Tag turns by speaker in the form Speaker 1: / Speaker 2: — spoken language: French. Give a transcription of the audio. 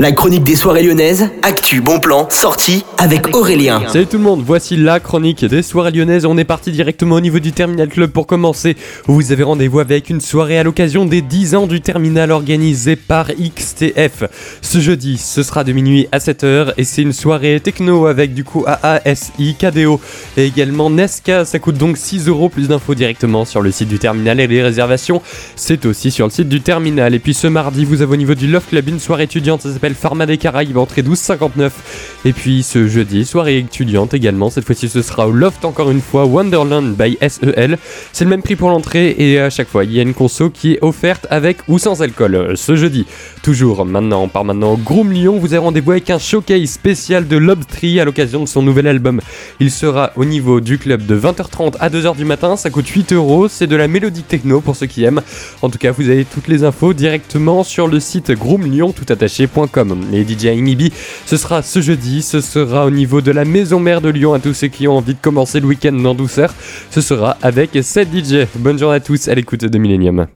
Speaker 1: La chronique des soirées lyonnaises, actu, bon plan, sortie avec Aurélien.
Speaker 2: Salut tout le monde, voici la chronique des soirées lyonnaises. On est parti directement au niveau du Terminal Club pour commencer. Vous avez rendez-vous avec une soirée à l'occasion des 10 ans du terminal organisé par XTF. Ce jeudi, ce sera de minuit à 7h et c'est une soirée techno avec du coup AASI, KDO et également Nesca. Ça coûte donc 6 euros. Plus d'infos directement sur le site du terminal et les réservations, c'est aussi sur le site du terminal. Et puis ce mardi, vous avez au niveau du Love Club une soirée étudiante, ça s'appelle Pharma des Caraïbes, entrée 12,59. Et puis ce jeudi, soirée étudiante également. Cette fois-ci, ce sera au Loft encore une fois, Wonderland by SEL. C'est le même prix pour l'entrée et à chaque fois, il y a une conso qui est offerte avec ou sans alcool. Ce jeudi, toujours maintenant, par maintenant Groom Lyon, vous avez rendez-vous avec un showcase spécial de Lobtree à l'occasion de son nouvel album. Il sera au niveau du club de 20h30 à 2h du matin. Ça coûte 8 euros. C'est de la mélodique techno pour ceux qui aiment. En tout cas, vous avez toutes les infos directement sur le site groomlyon.toutattaché.com. Les DJ Imibi, ce sera ce jeudi, ce sera au niveau de la maison mère de Lyon à tous ceux qui ont envie de commencer le week-end en douceur. Ce sera avec 7 DJ. Bonne journée à tous à l'écoute de Millennium.